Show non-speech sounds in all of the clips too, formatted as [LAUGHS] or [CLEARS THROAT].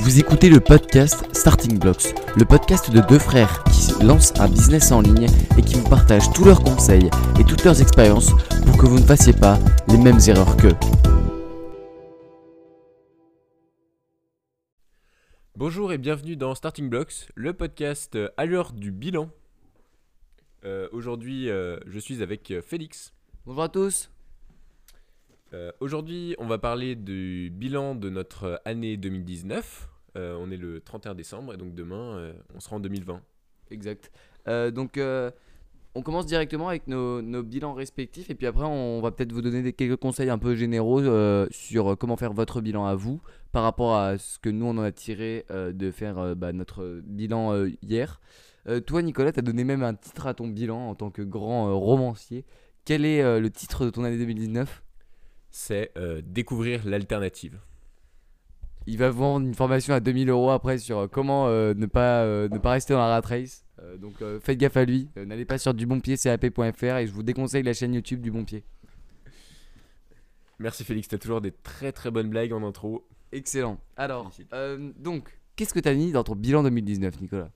Vous écoutez le podcast Starting Blocks, le podcast de deux frères qui lancent un business en ligne et qui vous partagent tous leurs conseils et toutes leurs expériences pour que vous ne fassiez pas les mêmes erreurs qu'eux. Bonjour et bienvenue dans Starting Blocks, le podcast euh, à l'heure du bilan. Euh, Aujourd'hui, euh, je suis avec Félix. Bonjour à tous. Euh, Aujourd'hui, on va parler du bilan de notre année 2019. Euh, on est le 31 décembre et donc demain, euh, on sera en 2020. Exact. Euh, donc, euh, on commence directement avec nos, bilans respectifs et puis après, on va peut-être vous donner quelques conseils un peu généraux sur comment faire votre bilan à vous par rapport à ce que nous, on en a tiré de faire bah, notre bilan hier. Toi, Nicolas, tu as donné même un titre à ton bilan en tant que grand romancier. Quel est le titre de ton année 2019 C'est euh, découvrir l'alternative. Il va vendre une formation à 2000 euros après sur euh, comment euh, ne, pas, euh, ne pas rester dans la rat race. Donc faites gaffe à lui. N'allez pas sur dubonpied.cap.fr et je vous déconseille la chaîne YouTube du Bon Pied. Merci Félix, t'as toujours des très très bonnes blagues en intro. Excellent. Alors, donc, qu'est-ce que tu as mis dans ton bilan 2019, Nicolas?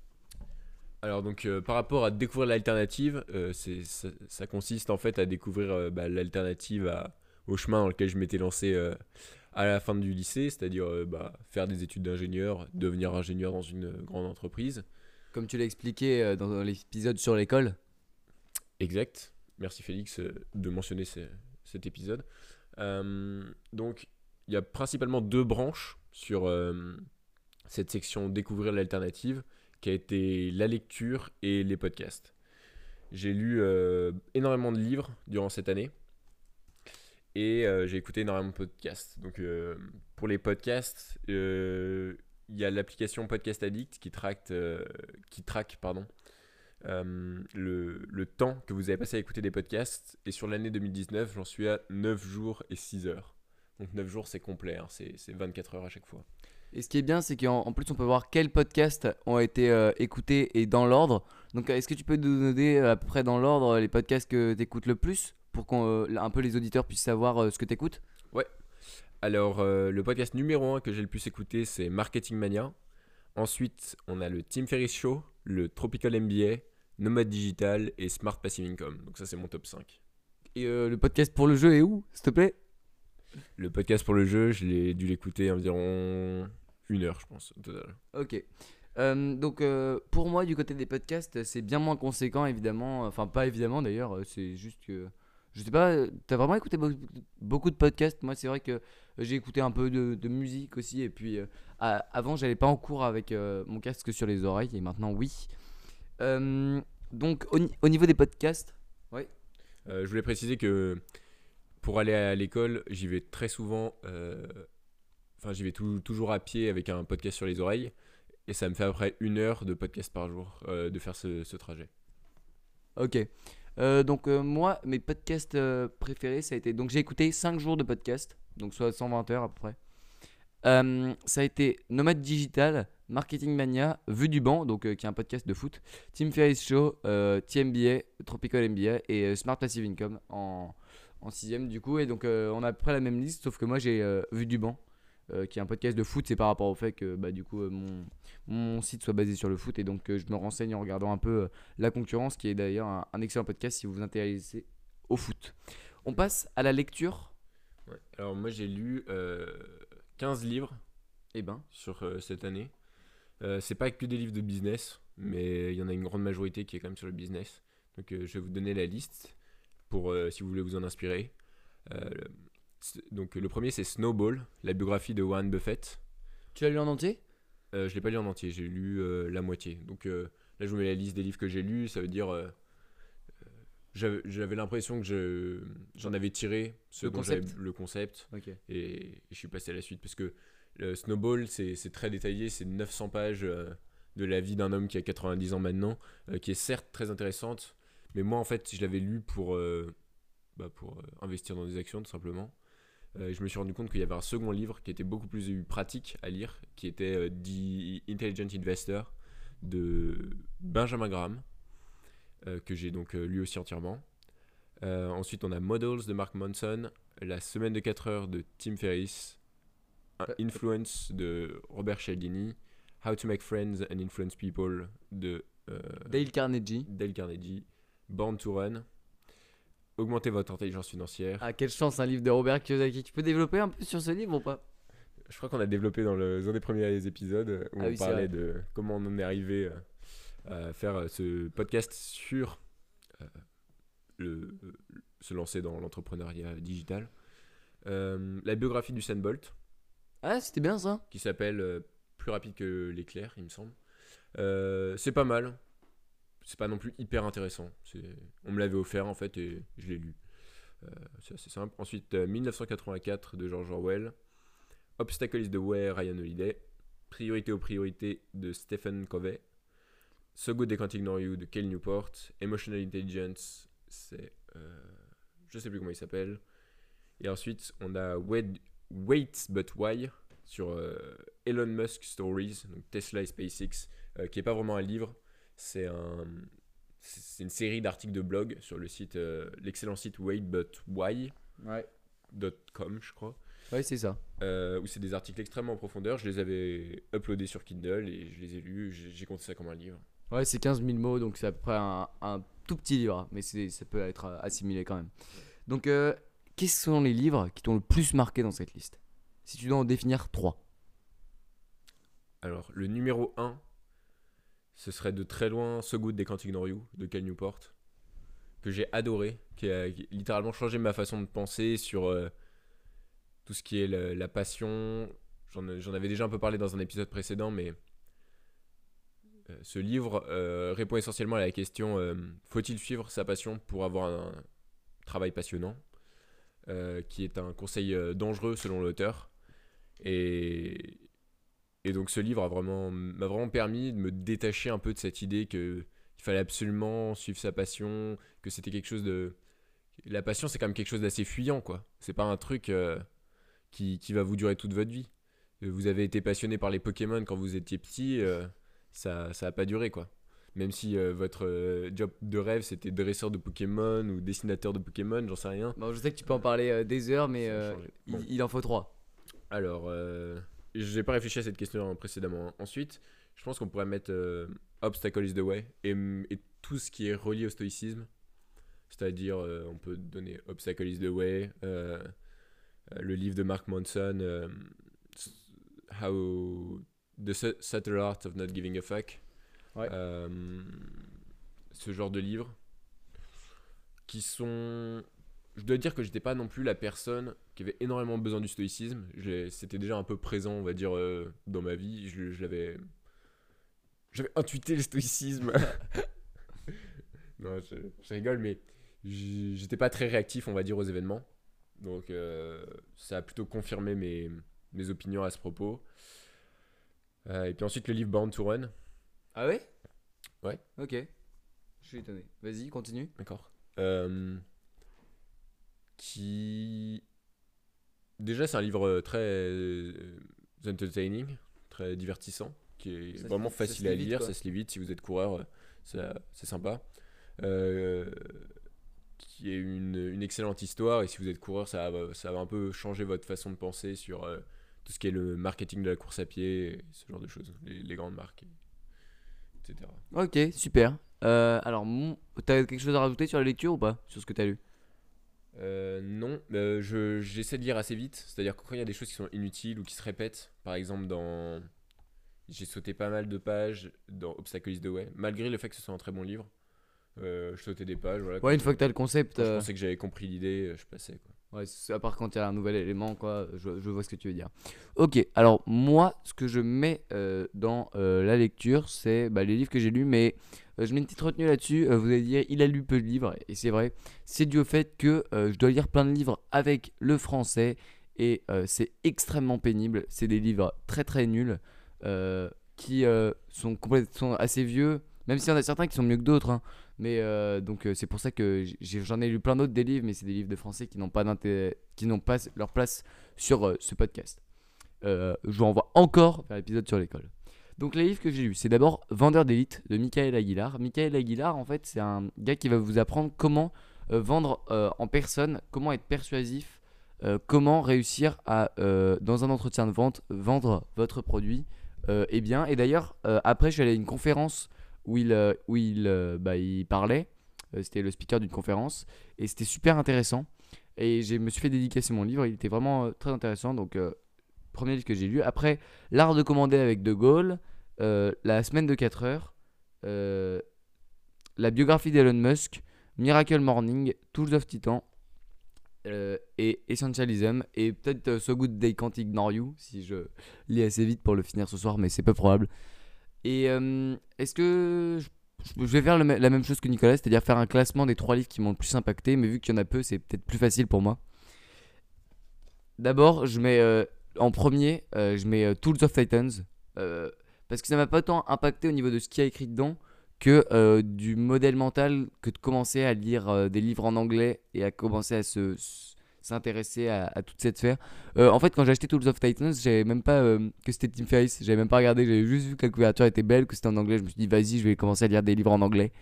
Alors donc euh, par rapport à découvrir l'alternative, euh, ça, ça consiste en fait à découvrir euh, bah, l'alternative à- au chemin dans lequel je m'étais lancé euh, à la fin du lycée, c'est-à-dire euh, bah, faire des études d'ingénieur, devenir ingénieur dans une grande entreprise. Comme tu l'as expliqué euh, dans l'épisode sur l'école. Exact. Merci Félix de mentionner ce- cet épisode. Donc il y a principalement deux branches sur cette section découvrir l'alternative qui a été la lecture et les podcasts. J'ai lu euh, énormément de livres durant cette année et euh, j'ai écouté énormément de podcasts. Donc euh, pour les podcasts, euh, il y a l'application Podcast Addict qui euh, qui traque pardon, le, le temps que vous avez passé à écouter des podcasts. Et sur l'année 2019, j'en suis à 9 jours et 6 heures. Donc 9 jours, c'est complet, hein, c'est c'est 24 heures à chaque fois. Et ce qui est bien, c'est qu'en en plus, on peut voir quels podcasts ont été écoutés et dans l'ordre. Donc, est-ce que tu peux nous donner à peu près dans l'ordre les podcasts que tu écoutes le plus? Pour qu'un peu les auditeurs puissent savoir euh, ce que tu écoutes Alors, euh, le podcast numéro 1 que j'ai le plus écouté, c'est Marketing Mania. Ensuite, on a le Tim Ferriss Show, le Tropical MBA, Nomad Digital et Smart Passive Income. Donc ça, c'est mon top 5. Et euh, le podcast pour le jeu est où, s'il te plaît? Le podcast pour le jeu, je l'ai dû l'écouter environ une heure, je pense, au total. Ok. Euh, donc euh, pour moi du côté des podcasts c'est bien moins conséquent évidemment enfin pas évidemment d'ailleurs euh, c'est juste que je sais pas euh, t'as vraiment écouté be- beaucoup de podcasts? Moi c'est vrai que j'ai écouté un peu de, de musique aussi et puis euh, avant j'allais pas en cours avec euh, mon casque sur les oreilles et maintenant oui Euh, donc au, ni- au niveau des podcasts Euh, je voulais préciser que pour aller à l'école, j'y vais très souvent. euh, Enfin, j'y vais tou- toujours à pied avec un podcast sur les oreilles. Et ça me fait à peu près une heure de podcast par jour euh, de faire ce, ce trajet. Ok. Euh, donc euh, moi, mes podcasts euh, préférés, ça a été... Donc j'ai écouté 5 jours de podcast, donc soit 120 heures à peu près. Ça a été Nomade Digital, Marketing Mania, Vue du banc, donc qui est un podcast de foot, Tim Ferriss Show, TMBA, Tropical MBA et Smart Passive Income en, sixième du coup. Et donc on a à peu près la même liste, sauf que moi j'ai Vue du banc, euh, qui est un podcast de foot. C'est par rapport au fait que bah, du coup euh, mon, mon site soit basé sur le foot et donc euh, je me renseigne en regardant un peu la concurrence, qui est d'ailleurs un, un excellent podcast si vous vous intéressez au foot. On passe à la lecture. Ouais. Alors, moi, j'ai lu euh, 15 livres Eh ben, sur cette année. C'est pas que des livres de business, mais il y en a une grande majorité qui est quand même sur le business. Donc, je vais vous donner la liste pour si vous voulez vous en inspirer. Donc, le premier, c'est Snowball, la biographie de Warren Buffett. tu l'as lu en entier? Euh, je l'ai pas lu en entier, j'ai lu euh, la moitié. Donc euh, là, je vous mets la liste des livres que j'ai lus. Ça veut dire. euh, j'avais l'impression que je- j'en avais tiré ce Le concept. le concept et, et je suis passé à la suite parce que Snowball, c'est c'est très détaillé, c'est 900 pages de la vie d'un homme qui a 90 ans maintenant, qui est certes très intéressante, mais moi en fait, je l'avais lu pour, bah, pour investir dans des actions tout simplement. Euh, et je me suis rendu compte qu'il y avait un second livre qui était beaucoup plus pratique à lire, qui était euh, The Intelligent Investor de Benjamin Graham, euh, que j'ai donc lu aussi entièrement. Ensuite, on a Models de Mark Manson, La semaine de 4 heures de Tim Ferriss, Influence de Robert Cialdini, How to Make Friends and Influence People de euh, Dale Carnegie. Dale Carnegie, Born to Run, Augmenter votre intelligence financière. Ah, quelle chance, un livre de Robert Kiyosaki. Tu peux développer un peu sur ce livre ou pas? Je crois qu'on a développé dans le, un des premiers épisodes euh, où Ah on oui, parlait de comment on en est arrivé euh, à faire euh, ce podcast sur euh, le, se lancer dans l'entrepreneuriat digital. Euh, la biographie du Bolt Ah, c'était bien ça. qui s'appelle euh, Plus rapide que l'éclair, il me semble. C'est pas mal. C'est pas non plus hyper intéressant. On me l'avait offert en fait et je l'ai lu. Euh, c'est assez simple. Ensuite, euh, 1984 de George Orwell. Obstacle is the Way, Ryan Holiday. Priorité aux priorités de Stephen Covey. So Good They Can't Ignore You de Kel Newport. Emotional Intelligence, c'est. euh, je sais plus comment il s'appelle. Et ensuite, on a Wait, Wait But Why sur euh, Elon Musk Stories, donc Tesla et SpaceX, euh, qui est pas vraiment un livre, c'est un, c'est une série d'articles de blog sur le site, euh, l'excellent site waitbutwhy.com, Ouais. je crois, Ouais, c'est ça. euh, où c'est des articles extrêmement en profondeur. Je les avais uploadés sur Kindle et je les ai lus. J'ai compté ça comme un livre. Ouais, c'est 15 000 mots, donc c'est à peu près un, un tout petit livre, mais ça peut être euh, assimilé quand même. Donc, euh, quels sont les livres qui t'ont le plus marqué dans cette liste? Si tu dois en définir trois. Alors, le numéro 1, ce serait de très loin So Good They Can't Ignore You de Cal Newport, que j'ai adoré, qui a littéralement changé ma façon de penser sur euh, tout ce qui est la, passion. J'en avais déjà un peu parlé dans un épisode précédent, mais euh, ce livre euh, répond essentiellement à la question faut-il suivre sa passion pour avoir un travail passionnant qui est un conseil dangereux selon l'auteur. Et, et donc ce livre a vraiment m'a vraiment permis de me détacher un peu de cette idée que il fallait absolument suivre sa passion, que c'était quelque chose de la passion c'est quand même quelque chose d'assez fuyant quoi. C'est pas un truc euh, qui, qui va vous durer toute votre vie. Vous avez été passionné par les Pokémon quand vous étiez petit, euh, ça ça a pas duré quoi. Même si euh, votre job de rêve c'était dresseur de Pokémon ou dessinateur de Pokémon, j'en sais rien. Bon, je sais que tu peux en parler des heures, mais il, en faut trois. Alors, j'ai pas réfléchi à cette question précédemment. Ensuite, je pense qu'on pourrait mettre euh, Obstacle is the way et, et tout ce qui est relié au stoïcisme. C'est-à-dire, euh, on peut donner Obstacle is the way, euh, le livre de Mark Manson, How the Su- Subtle Art of Not Giving a Fuck. Ouais. Ce genre de livres qui sont je dois dire que j'étais pas non plus la personne qui avait énormément besoin du stoïcisme. C'était déjà un peu présent, on va dire, euh, dans ma vie. Je, je l'avais. J'avais intuité le stoïcisme. [LAUGHS] non, je, je rigole, mais j'étais pas très réactif, on va dire, aux événements. Donc, euh, ça a plutôt confirmé mes, mes opinions à ce propos. Euh, et puis ensuite, le livre Born to Run. Ah ouais? Ouais. Ok. Je suis étonné. Vas-y, continue. D'accord. Euh, qui. Déjà, c'est un livre euh, très euh, entertaining, très divertissant, qui est Ça vraiment se facile à lire, ça se lit vite si vous êtes coureur, euh, c'est sympa. Euh, qui est une, une excellente histoire, et si vous êtes coureur, ça va, ça va un peu changer votre façon de penser sur euh, tout ce qui est le marketing de la course à pied, ce genre de choses, les, les grandes marques, et- etc. Ok, super. Euh, alors, t'as quelque chose à rajouter sur la lecture ou pas? Sur ce que t'as lu? Euh, non, euh, je, j'essaie de lire assez vite. C'est-à-dire que quand il y a des choses qui sont inutiles ou qui se répètent, par exemple dans... J'ai sauté pas mal de pages dans Obstacle is the Way, malgré le fait que ce soit un très bon livre. Euh, je sautais des pages, voilà. Ouais, une fois que t'as le concept. je euh, pensais que j'avais compris l'idée, je passais. Quoi. Ouais, à part quand il y a un nouvel élément, quoi, je, vois ce que tu veux dire. Ok, alors moi, ce que je mets euh, dans euh, la lecture, c'est bah, les livres que j'ai lus, mais euh, je mets une petite retenue là-dessus. vous allez dire, il a lu peu de livres, et c'est vrai. C'est dû au fait que je dois lire plein de livres avec le français, et c'est extrêmement pénible. C'est des livres très très nuls, qui sont, sont assez vieux, même s'il y en a certains qui sont mieux que d'autres. hein. Mais euh, donc euh, c'est pour ça que j'en ai lu plein d'autres des livres, mais c'est des livres de français qui n'ont pas qui n'ont pas leur place sur euh, ce podcast. Je vous renvoie encore vers l'épisode sur l'école. Donc les livres que j'ai lus, c'est d'abord Vendeur d'élite de Michael Aguilar. Michael Aguilar, en fait, c'est un gars qui va vous apprendre comment vendre en personne, comment être persuasif comment réussir à, dans un entretien de vente, vendre votre produit et bien. Et d'ailleurs, après, je suis allé à une conférence où il, euh, où il, euh, bah, il parlait. Euh, c'était le speaker d'une conférence. Et c'était super intéressant. Et je me suis fait dédicacer mon livre. Il était vraiment très intéressant. Donc, premier livre que j'ai lu. Après, L'art de commander avec De Gaulle. la semaine de 4 heures. la biographie d'Elon Musk. Miracle Morning. Tools of Titan. et Essentialism. Et peut-être euh, So Good They Can't Ignore You. Si je lis assez vite pour le finir ce soir. Mais c'est peu probable. Et euh, est-ce que je vais faire la même chose que Nicolas, c'est-à-dire faire un classement des trois livres qui m'ont le plus impacté, mais vu qu'il y en a peu, c'est peut-être plus facile pour moi. D'abord, je mets euh, en premier, euh, je mets Tools of Titans, parce que ça m'a pas tant impacté au niveau de ce qu'il y a écrit dedans que du modèle mental que de commencer à lire des livres en anglais et à commencer à se s'intéresser à, toute cette sphère. Euh, en fait, quand j'ai acheté Tools of Titans, j'avais même pas euh, que c'était Tim Ferriss, j'avais même pas regardé, j'avais juste vu que la couverture était belle, que c'était en anglais. Je me suis dit, vas-y, je vais commencer à lire des livres en anglais.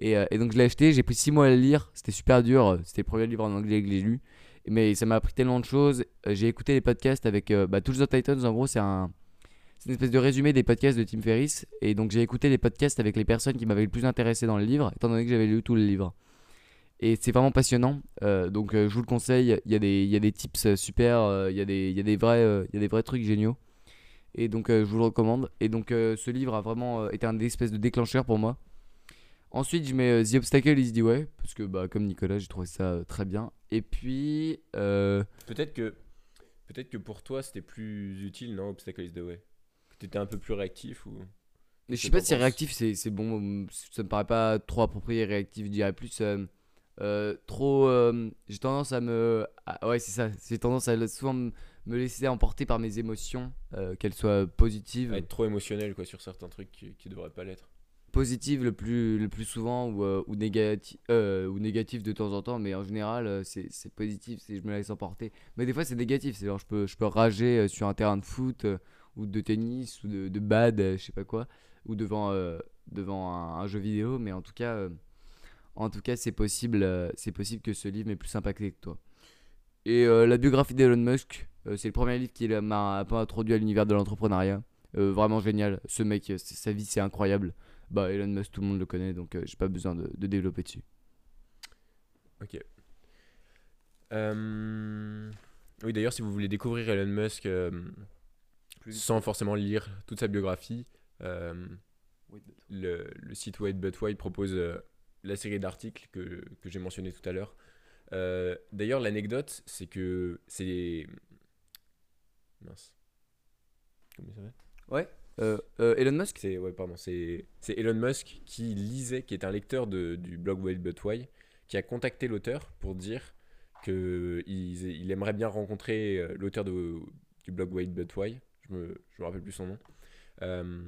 Et, euh, donc, je l'ai acheté, j'ai pris 6 mois à le lire, c'était super dur, c'était le premier livre en anglais que j'ai lu. Mais ça m'a appris tellement de choses. J'ai écouté les podcasts avec bah, Tools of Titans, en gros, c'est. C'est une espèce de résumé des podcasts de Tim Ferriss. Et donc, j'ai écouté les podcasts avec les personnes qui m'avaient le plus intéressé dans le livre, étant donné que j'avais lu tout le livre. Et c'est vraiment passionnant. Euh, donc, euh, je vous le conseille. Il y, a des- il y a des tips euh, super. Il y, a des- il y, a des vrais, il y a des vrais trucs géniaux. Et donc, je vous le recommande. Et donc, ce livre a vraiment été un espèce de déclencheur pour moi. Ensuite, je mets The Obstacle is the Way. Parce que, bah, comme Nicolas, j'ai trouvé ça très bien. Et puis. euh, Peut-être que, peut-être que pour toi, c'était plus utile, non Obstacle is the way? Que t'étais un peu plus réactif ou. Mais je sais pas si réactif c'est bon, ça me paraît pas trop approprié réactif, je dirais plus euh, euh, trop. euh, j'ai tendance à me. ouais, c'est ça, j'ai tendance à souvent me laisser emporter par mes émotions, euh, qu'elles soient positives, à être trop émotionnel quoi sur certains trucs qui, qui devraient pas l'être. positives le plus, le plus souvent ou, ou, négati- ou négatives de temps en temps, mais en général c'est positif, je me laisse emporter. Mais des fois c'est négatif, c'est genre je peux, je peux rager sur un terrain de foot ou de tennis ou de, de bad, je sais pas quoi, ou devant, devant un, un jeu vidéo, mais en tout cas, en tout cas c'est possible, euh, c'est possible que ce livre m'ait plus impacté que toi. Et euh, la biographie d'Elon Musk, euh, c'est le premier livre qui m'a un peu introduit à l'univers de l'entrepreneuriat. Euh, vraiment génial, ce mec, sa vie c'est incroyable. Bah Elon Musk, tout le monde le connaît, donc euh, j'ai pas besoin de, de développer dessus. Ok. Euh, Oui, d'ailleurs, si vous voulez découvrir Elon Musk euh, sans forcément lire toute sa biographie, euh, le, le site Wait But Why propose euh, la série d'articles que, que j'ai mentionné tout à l'heure. Euh, D'ailleurs, l'anecdote, c'est que c'est. Mince. Comment il s'appelle? Ouais. Euh, euh, Elon Musk? C'est ouais, pardon, c'est Elon Musk qui lisait, qui est un lecteur de, du blog Wait But Why, qui a contacté l'auteur pour dire que il, il aimerait bien rencontrer l'auteur du blog Wait But Why, je me, je me rappelle plus son nom, euh,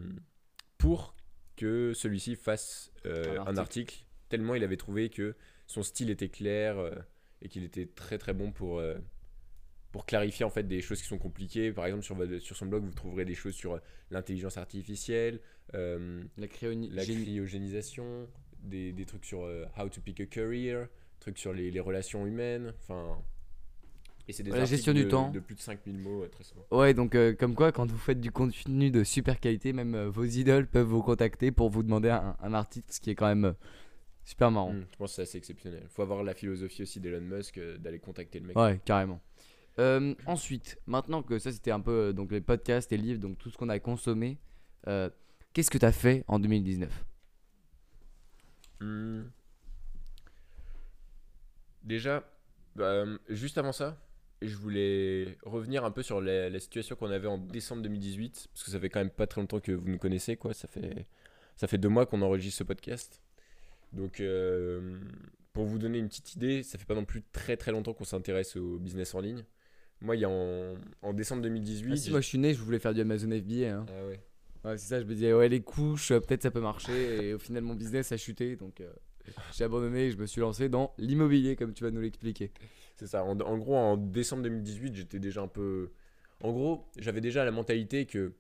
pour que celui-ci fasse un, article. Tellement il avait trouvé que son style était clair euh, et qu'il était très très bon pour euh, pour clarifier en fait des choses qui sont compliquées. Par exemple, sur, son blog, vous trouverez des choses sur euh, l'intelligence artificielle, euh, La, la cryogénisation, des, des trucs sur how to pick a career, trucs sur les, les relations humaines, enfin. Et c'est des la gestion du de, temps. de plus de 5000 mots, très souvent. Ouais, donc euh, comme quoi, quand vous faites du contenu de super qualité, même euh, vos idoles peuvent vous contacter pour vous demander un, un article, ce qui est quand même euh, super marrant. Mm, je pense que c'est assez exceptionnel. faut avoir la philosophie aussi d'Elon Musk euh, d'aller contacter le mec. Ouais, carrément. Euh, ensuite, maintenant que ça c'était un peu euh, donc les podcasts et livres, donc tout ce qu'on a consommé, qu'est-ce que tu as fait en 2019 Hmm. Déjà, juste avant ça, je voulais revenir un peu sur la, la situation qu'on avait en décembre 2018, parce que ça fait quand même pas très longtemps que vous nous connaissez, quoi. Ça fait, ça fait deux mois qu'on enregistre ce podcast. Donc, euh, pour vous donner une petite idée, ça fait pas non plus très très longtemps qu'on s'intéresse au business en ligne. Moi, il y a en, en décembre 2018. Ah, si, Moi je suis né, je voulais faire du Amazon FBA. hein. Ah ouais. Ouais, c'est ça, je me disais, ouais, les couches, euh, peut-être ça peut marcher. Et au final, mon business a chuté, donc euh, j'ai abandonné et je me suis lancé dans l'immobilier, comme tu vas nous l'expliquer. C'est ça. En, en gros, en décembre 2018, j'étais déjà un peu. En gros, j'avais déjà la mentalité que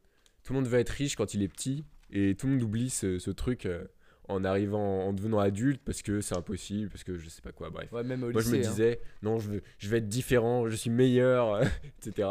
tout le monde veut être riche quand il est petit et tout le monde oublie ce, ce truc. euh, en arrivant, en devenant adulte, parce que c'est impossible, parce que je sais pas quoi, bref. Ouais, même au Moi, je me hein. disais, non, je, veux, je vais être différent, je suis meilleur, [LAUGHS] etc.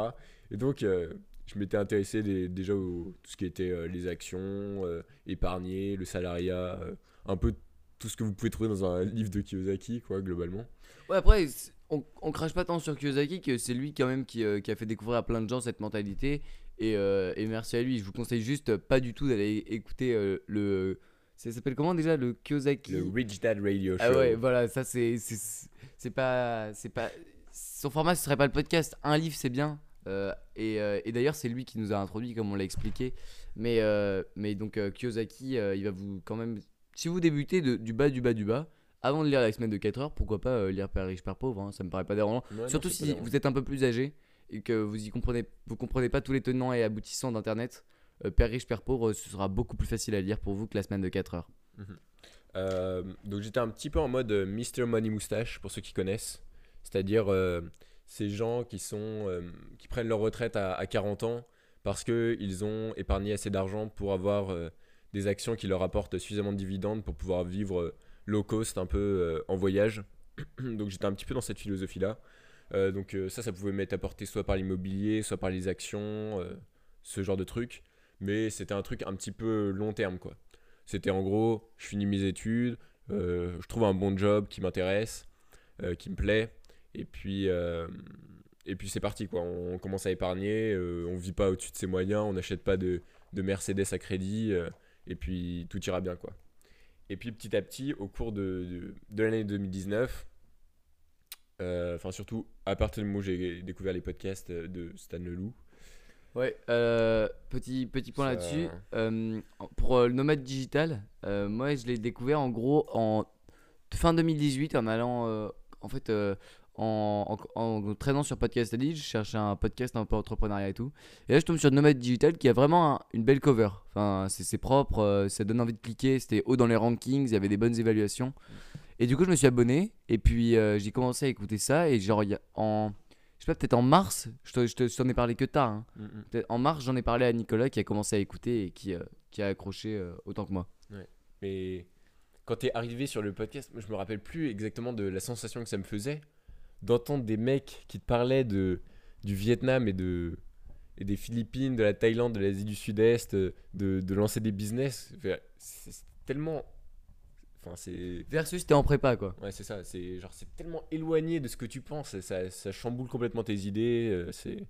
Et donc, euh, je m'étais intéressé déjà au tout ce qui était euh, les actions, euh, épargner, le salariat, un peu tout ce que vous pouvez trouver dans un livre de Kiyosaki, quoi, globalement. Ouais, après, on, on crache pas tant sur Kiyosaki que c'est lui quand même qui, qui a fait découvrir à plein de gens cette mentalité. Et, euh, et merci à lui. Je vous conseille juste pas du tout d'aller écouter euh, le. Ça s'appelle comment déjà Le Kiyosaki Le Rich Dad Radio Show. Ah ouais, voilà, ça c'est. c'est- pas. C'est pas. Son format, ce serait pas le podcast. Un livre, c'est bien. Euh, et euh, et d'ailleurs, c'est lui qui nous a introduit, comme on l'a expliqué. Mais, euh, mais donc, Kiyosaki, il va vous quand même. Si vous débutez de- du bas, du bas, du bas, avant de lire la semaine de 4 heures, pourquoi pas lire Père riche, Père pauvre hein, Ça me paraît pas dérangeant. Ouais, Surtout si vous êtes un peu plus âgé et que vous y comprenez, vous comprenez pas tous les tenants et aboutissants d'internet. Euh, Père riche, Père pauvre, ce sera beaucoup plus facile à lire pour vous que la semaine de 4 heures. Euh, donc j'étais un petit peu en mode euh, Mr. Money Moustache, pour ceux qui connaissent. C'est-à-dire ces gens qui, sont, qui prennent leur retraite à, à 40 ans parce qu'ils ont épargné assez d'argent pour avoir des actions qui leur apportent suffisamment de dividendes pour pouvoir vivre low cost un peu en voyage. [CLEARS THROAT] donc j'étais un petit peu dans cette philosophie-là. Donc ça, ça pouvait m'être apporté soit par l'immobilier, soit par les actions, ce genre de truc. Mais c'était un truc un petit peu long terme, quoi. C'était en gros, je finis mes études, euh, je trouve un bon job qui m'intéresse, euh, qui me plaît, et puis, euh, puis c'est parti quoi. On commence à épargner, on vit pas au-dessus de ses moyens, on n'achète pas de, de Mercedes à crédit, et puis tout ira bien quoi. Et puis petit à petit, au cours de, l'année 2019, euh, enfin surtout à partir du moment où j'ai découvert les podcasts de Stan Leloup, Ouais, euh, petit, petit point Ça- là-dessus. Euh, pour euh, le nomade digital, moi je l'ai découvert en gros en fin 2018 en allant en fait en, en, en traînant sur Podcast Addict, je cherchais un podcast un peu entrepreneuriat et tout. Et là je tombe sur Nomade Digital qui a vraiment un- une belle cover. Enfin, c'est propre, ça donne envie de cliquer, c'était haut dans les rankings, il y avait des bonnes évaluations. Et du coup je me suis abonné et puis j'ai commencé à écouter ça et genre il y a- en je sais pas peut-être en mars, je te- je te- je t'en ai parlé que tard. hein. Peut-être en mars, j'en ai parlé à Nicolas qui a commencé à écouter et qui, euh, qui a accroché euh, autant que moi. Mais quand t'es arrivé sur le podcast, moi, je me rappelle plus exactement de la sensation que ça me faisait d'entendre des mecs qui te parlaient de, du Vietnam et, de, et des Philippines, de la Thaïlande, de l'Asie du Sud-Est, de, de lancer des business. C'est tellement. Enfin, c'est. Versus, t'es en prépa quoi. Ouais, c'est ça. C'est genre, c'est tellement éloigné de ce que tu penses. Ça, ça chamboule complètement tes idées. euh, C'est,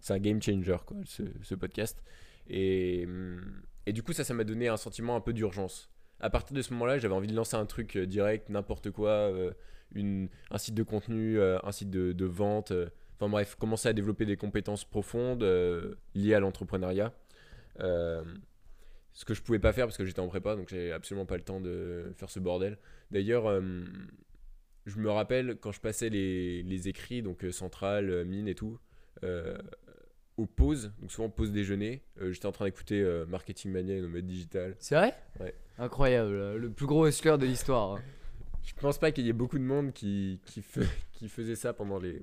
c'est un game changer, quoi, ce, ce podcast. Et, hum, et du coup, ça, ça m'a donné un sentiment un peu d'urgence. À partir de ce moment-là, j'avais envie de lancer un truc euh, direct, n'importe quoi, euh, une, un site de contenu, un site de, de vente. Enfin bref, commencer à développer des compétences profondes liées à l'entrepreneuriat. Euh, ce que je pouvais pas faire parce que j'étais en prépa, donc j'avais absolument pas le temps de faire ce bordel. D'ailleurs, euh, je me rappelle quand je passais les, les écrits, donc euh, centrale, euh, mine et tout, euh, aux pauses, donc souvent pause déjeuner, euh, j'étais en train d'écouter euh, Marketing Mania et Nomade Digital. C'est vrai? Ouais. Incroyable, le plus gros hustler de l'histoire. hein. Je pense pas qu'il y ait beaucoup de monde qui, qui, qui faisait ça pendant les,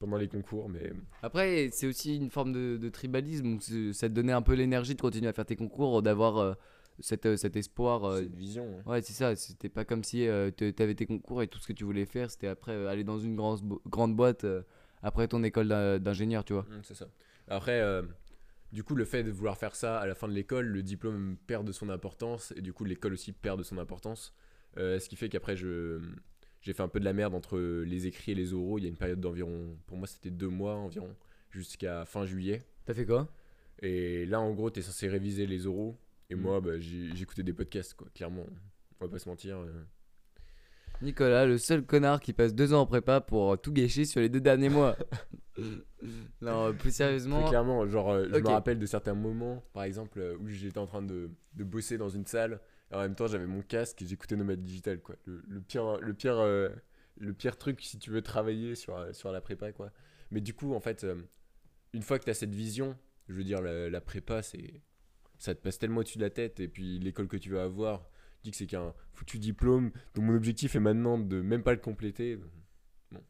pendant les concours, mais Après, c'est aussi une forme de, de tribalisme. Ça te donnait un peu l'énergie de continuer à faire tes concours, d'avoir euh, cet, euh, cet espoir. euh, une vision. Ouais, c'est ça. C'était pas comme si euh, te- t'avais tes concours et tout ce que tu voulais faire, c'était après euh, aller dans une grande, grande boîte euh, après ton école d'in- d'ingénieur, tu vois. Mm, c'est ça. Après, euh, du coup, le fait de vouloir faire ça à la fin de l'école, le diplôme perd de son importance et du coup, l'école aussi perd de son importance. Euh, ce qui fait qu'après, je j'ai fait un peu de la merde entre les écrits et les oraux. Il y a une période d'environ, pour moi, c'était deux mois environ, jusqu'à fin juillet. T'as fait quoi? Et là, en gros, t'es censé réviser les oraux. Et Mm. moi, bah, j'écoutais des podcasts, quoi, clairement. On va pas se mentir. euh. Nicolas, le seul connard qui passe deux ans en prépa pour tout gâcher sur les deux derniers mois. [LAUGHS] non, plus Très sérieusement. clairement, genre, euh, je me rappelle de certains moments, par exemple, euh, où j'étais en train de, de bosser dans une salle, et en même temps, j'avais mon casque et j'écoutais Nomade Digital, quoi. Le, le pire, le, pire, euh, le pire truc si tu veux travailler sur, euh, sur la prépa, quoi. Mais du coup, en fait, euh, une fois que tu as cette vision, je veux dire, la, la prépa, c'est ça te passe tellement au-dessus de la tête, et puis l'école que tu vas avoir, je dis que c'est qu'un foutu diplôme, dont mon objectif est maintenant de même pas le compléter. Bon.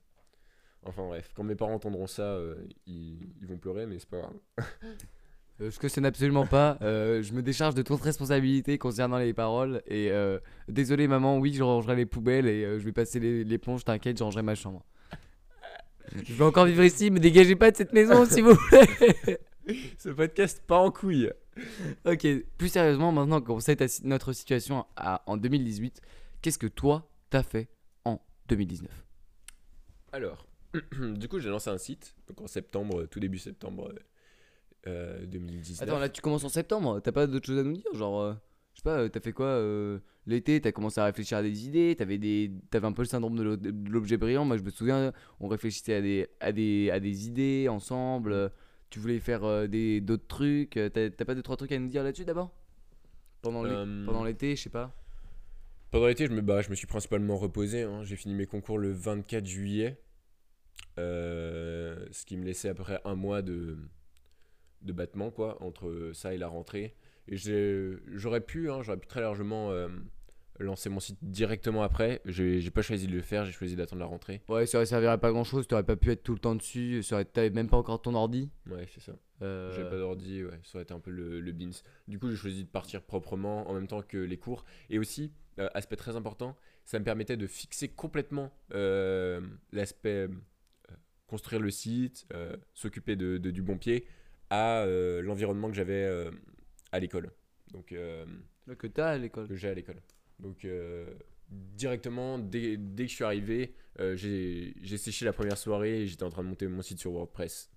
Enfin bref, quand mes parents entendront ça, euh, ils, ils vont pleurer, mais c'est pas grave. [LAUGHS] Euh, je cautionne absolument pas. Euh, je me décharge de toute responsabilité concernant les paroles. Et euh, désolé, maman, oui, je rangerai les poubelles et euh, je vais passer les- l'éponge. T'inquiète, je rangerai ma chambre. Je vais encore vivre ici, mais dégagez pas de cette maison, [LAUGHS] s'il vous plaît. Ce podcast pas en couille. ok, plus sérieusement, maintenant qu'on sait notre situation à- en 2018, qu'est-ce que toi, t'as fait en 2019 Alors, [CLEARS THROAT] du coup, j'ai lancé un site, donc en septembre, tout début septembre euh, 2019. Attends, là, tu commences en septembre. T'as pas d'autre chose à nous dire Genre, euh, je sais pas, euh, t'as fait quoi euh, l'été T'as commencé à réfléchir à des idées T'avais des... Un peu le syndrome de l'o- de l'objet brillant. Moi, je me souviens, on réfléchissait à des, à des, à des idées ensemble. euh, Tu voulais faire euh, des d'autres trucs. euh, T'as pas deux, trois trucs à nous dire là-dessus d'abord? Pendant l'é- Euh, pendant l'été, je sais pas. Pendant l'été, je me, bah, je me suis principalement reposé. hein. J'ai fini mes concours le 24 juillet. Euh, ce qui me laissait à peu près un mois de, de battement, quoi, entre ça et la rentrée. Et j'aurais pu, hein, j'aurais pu très largement euh, lancer mon site directement après. J'ai pas choisi de le faire, j'ai choisi d'attendre la rentrée. Ouais, ça aurait servi à pas grand-chose. T'aurais pas pu être tout le temps dessus. T'avais même pas encore ton ordi. Ouais, c'est ça. Euh, J'ai pas d'ordi, ouais, ça aurait été un peu le, le beans. Du coup, j'ai choisi de partir proprement en même temps que les cours. Et aussi, euh, aspect très important, ça me permettait de fixer complètement euh, l'aspect euh, construire le site, euh, s'occuper de, de- du bon pied à euh, l'environnement que j'avais euh, à l'école. Donc, euh, Que t'as à l'école. que j'ai à l'école. Donc, directement, dès, dès que je suis arrivé, j'ai séché la première soirée et j'étais en train de monter mon site sur WordPress.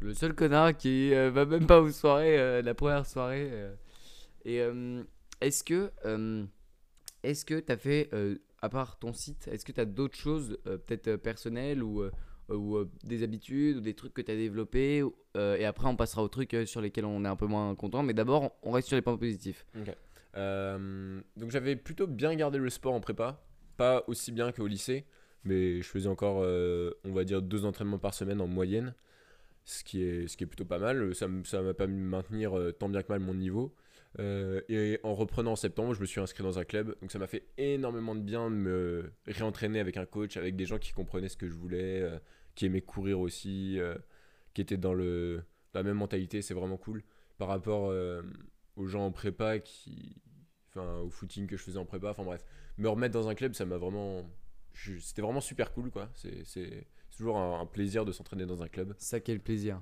Le seul connard qui va même pas aux soirées, la première soirée. Et est-ce que est-ce que t'as fait, euh, à part ton site, est-ce que t'as d'autres choses, peut-être personnelles ou, ou euh, des habitudes ou des trucs que t'as développés ou- euh, Et après, on passera aux trucs euh, sur lesquels on est un peu moins content. Mais d'abord, on reste sur les points positifs. Donc j'avais plutôt bien gardé le sport en prépa, pas aussi bien qu'au lycée, mais je faisais encore, on va dire, deux entraînements par semaine en moyenne, ce qui est, ce qui est plutôt pas mal. Ça m- ça m'a permis de maintenir tant bien que mal mon niveau. Et en reprenant en septembre, je me suis inscrit dans un club, donc ça m'a fait énormément de bien de me réentraîner avec un coach, avec des gens qui comprenaient ce que je voulais, qui aimaient courir aussi, euh, qui étaient dans le, la même mentalité, c'est vraiment cool. Par rapport euh, aux gens en prépa qui enfin au footing que je faisais en prépa enfin bref. Me remettre dans un club ça m'a vraiment c'était vraiment super cool quoi. C'est toujours un, un plaisir de s'entraîner dans un club. Ça, quel plaisir.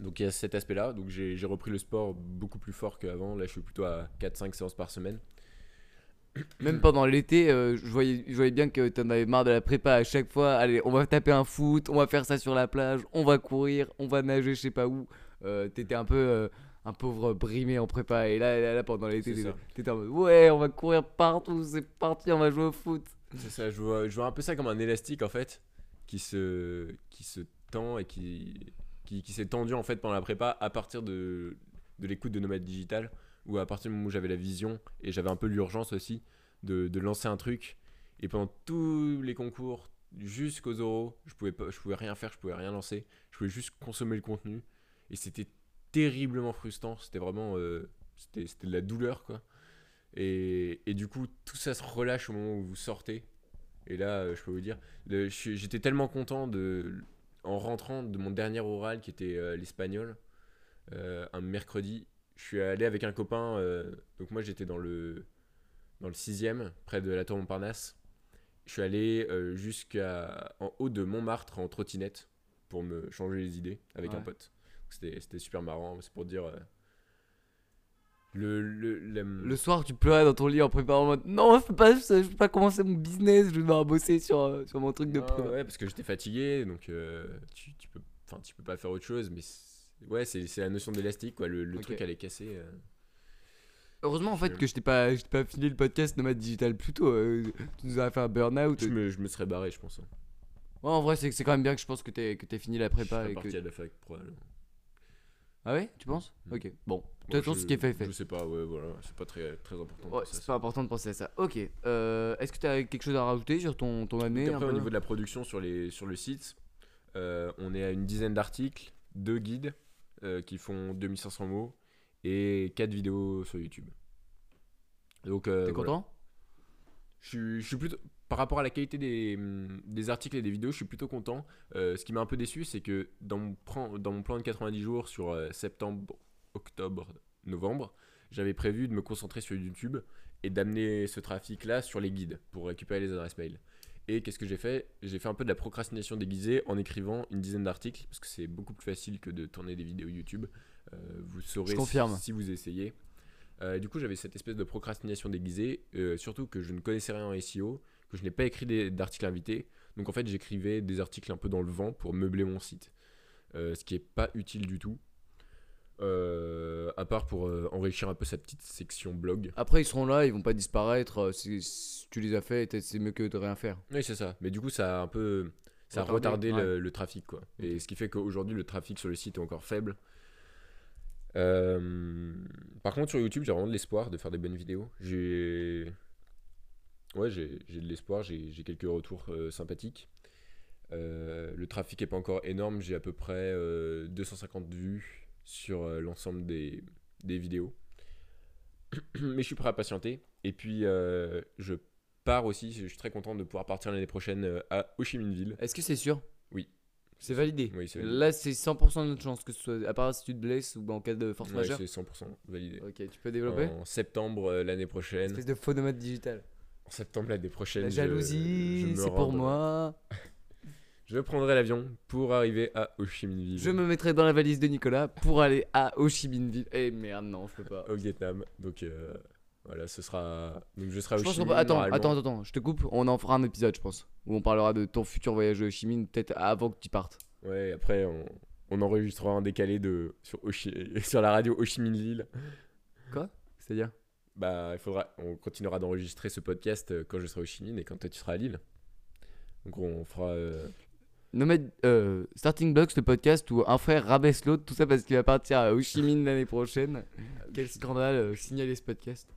donc il y a cet aspect là donc j'ai repris le sport beaucoup plus fort qu'avant. Là je suis plutôt à 4-5 séances par semaine Même pendant l'été, euh, je, voyais, je voyais bien que t'en avais marre de la prépa à chaque fois. Allez, on va taper un foot, on va faire ça sur la plage, on va courir, on va nager, je sais pas où. Euh, T'étais un peu euh, un pauvre brimé en prépa. Et là, là, là, pendant l'été, t'étais en mode ouais, on va courir partout, c'est parti, on va jouer au foot. c'est ça je vois, je vois un peu ça comme un élastique en fait qui se qui se tend et qui qui, qui s'est tendu en fait pendant la prépa à partir de de l'écoute de Nomade Digital ou à partir du moment où j'avais la vision et j'avais un peu l'urgence aussi de, de lancer un truc. Et pendant tous les concours jusqu'aux oraux je pouvais pas je pouvais rien faire je pouvais rien lancer. Je pouvais juste consommer le contenu. Et c'était terriblement frustrant. C'était vraiment euh, c'était de la douleur quoi. Et, et du coup tout ça se relâche au moment où vous sortez. Et là euh, je peux vous dire j'étais tellement content de en rentrant de mon dernier oral qui était euh, l'espagnol euh, un mercredi je suis allé avec un copain euh, donc moi j'étais dans le dans le sixième près de la tour Montparnasse. Je suis allé euh, jusqu'à en haut de Montmartre en trottinette pour me changer les idées avec un pote. C'était c'était super marrant c'est pour dire euh, le, le, le- Le soir, tu pleurais dans ton lit en préparant en mode non, je peux pas, je peux pas commencer mon business, je vais devoir bosser sur, euh, sur mon truc de Ah, ouais, parce que j'étais fatigué, donc tu, tu peux, tu peux pas faire autre chose, mais ouais, c'est c'est la notion d'élastique, quoi. Le, le truc allait casser. euh. Heureusement en fait Je- que je t'ai pas, je t'ai pas filé le podcast Nomade Digital plus tôt. euh, tu nous aurais fait un burn-out. Je, me, je me serais barré, je pense. hein. Ouais, en vrai, c'est c'est quand même bien que je pense que t'aies que t'aies fini la Je prépa. Et parti que... à la fac, probablement. Ah ouais, tu penses? Mm. Ok, bon. De toute façon, je- ce qui est fait, est fait. Je sais pas, ouais, voilà, c'est pas très, très important. Ouais, c'est pas important de penser à ça. Ok, euh, est-ce que t'as quelque chose à rajouter sur ton, ton année un après, au niveau de la production sur, les, sur le site, euh, on est à une dizaine d'articles, deux guides euh, qui font 2500 mots et quatre vidéos sur YouTube. Donc, euh, T'es voilà. content Je suis, je suis plutôt. Par rapport à la qualité des, des articles et des vidéos, je suis plutôt content. Euh, ce qui m'a un peu déçu, c'est que dans mon, plan, dans mon plan de 90 jours sur euh, septembre, octobre, novembre, j'avais prévu de me concentrer sur YouTube et d'amener ce trafic-là sur les guides pour récupérer les adresses mail. Et qu'est-ce que j'ai fait? J'ai fait un peu de la procrastination déguisée en écrivant une dizaine d'articles, parce que c'est beaucoup plus facile que de tourner des vidéos YouTube. Euh, vous saurez. Si, si vous essayez. Euh, du coup, j'avais cette espèce de procrastination déguisée, euh, surtout que je ne connaissais rien en SEO, que je n'ai pas écrit d'articles invités. Donc en fait, j'écrivais des articles un peu dans le vent pour meubler mon site. Ce qui est pas utile du tout. Euh, à part pour euh, enrichir un peu sa petite section blog. Après, ils seront là, ils vont pas disparaître. euh, Si, tu les as fait, c'est mieux que de rien faire. Oui, c'est ça. Mais du coup, ça a un peu. Ça a Retardé, retardé ouais. le, trafic, quoi. Et ce qui fait qu'aujourd'hui, le trafic sur le site est encore faible. Euh, Par contre, sur YouTube, j'ai vraiment de l'espoir de faire des bonnes vidéos. J'ai. Ouais, j'ai j'ai de l'espoir, j'ai j'ai quelques retours euh, sympathiques. Euh, le trafic est pas encore énorme, j'ai à peu près euh, 250 vues sur euh, l'ensemble des, des vidéos. [CLEARS THROAT] Mais je suis prêt à patienter. Et puis, euh, je pars aussi, je suis très content de pouvoir partir l'année prochaine euh, à Ho Chi Minh Ville. Est-ce que c'est sûr? Oui. C'est validé. Oui, validé. Là, c'est 100% de notre chance que ce soit. À part si tu te blesses ou en cas de force Ouais, majeure. c'est 100% validé. Ok, tu peux développer? En septembre euh, l'année prochaine. Espèce de nomade digital. En septembre l'année prochaine. La jalousie, c'est pour moi. [LAUGHS] Je prendrai l'avion pour arriver à Ho Chi Minh Ville. Je me mettrai dans la valise de Nicolas pour aller à Ho Chi Minh Ville. Eh merde, non, je peux pas. au Vietnam. Donc euh, voilà, ce sera. Donc je serai à Ho Chi Minh. Attends, attends, attends, je te coupe. On en fera un épisode, je pense. Où on parlera de ton futur voyage à Ho Chi Minh, peut-être avant que tu partes. Ouais, après on, on enregistrera un décalé de sur, Ho Chi- [LAUGHS] sur la radio Ho Chi Minh Ville. C'est-à-dire? Bah, il faudra. On continuera d'enregistrer ce podcast euh, quand je serai au Chi Minh et quand toi tu seras à Lille. Donc on fera. euh, Nomade, euh, Starting Blocks, le podcast où un frère rabaisse l'autre, tout ça parce qu'il va partir à Ho Chi Minh l'année prochaine. Quel scandale, euh, signaler ce podcast.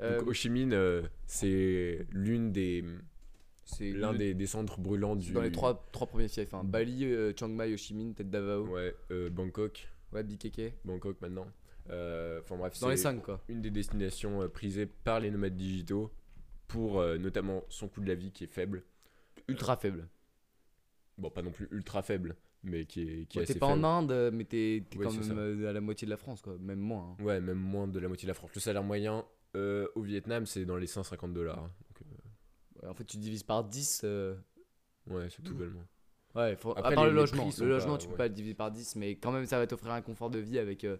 Euh, Donc Ho Chi Minh, euh, c'est l'une des c'est l'un le- des, des centres brûlants du. dans les trois, trois premiers fiefs. hein. Bali, euh, Chiang Mai, Ho Chi Minh, peut-être Davao. Ouais, Ouais, euh, Bangkok, BKK. Bangkok maintenant. Euh, Enfin bref, Dans les c'est cinq, quoi. une des destinations euh, prisées par les nomades digitaux pour euh, notamment son coût de la vie qui est faible. Ultra faible. Bon, pas non plus ultra faible, mais qui est, qui est Ouais, assez t'es pas faible. en Inde, euh, mais t'es Ouais, quand même euh, à la moitié de la France, quoi. Même moins. hein. Ouais, même moins de la moitié de la France. Le salaire moyen euh, au Vietnam, c'est dans les 150 dollars. Donc, Ouais, en fait, tu divises par 10. euh, euh, ouais, c'est tout bellement. Ouais, faut... Après, à part les- le logement. Le logement, pas- tu peux pas le diviser par 10, mais quand même, ça va t'offrir un confort de vie avec, euh,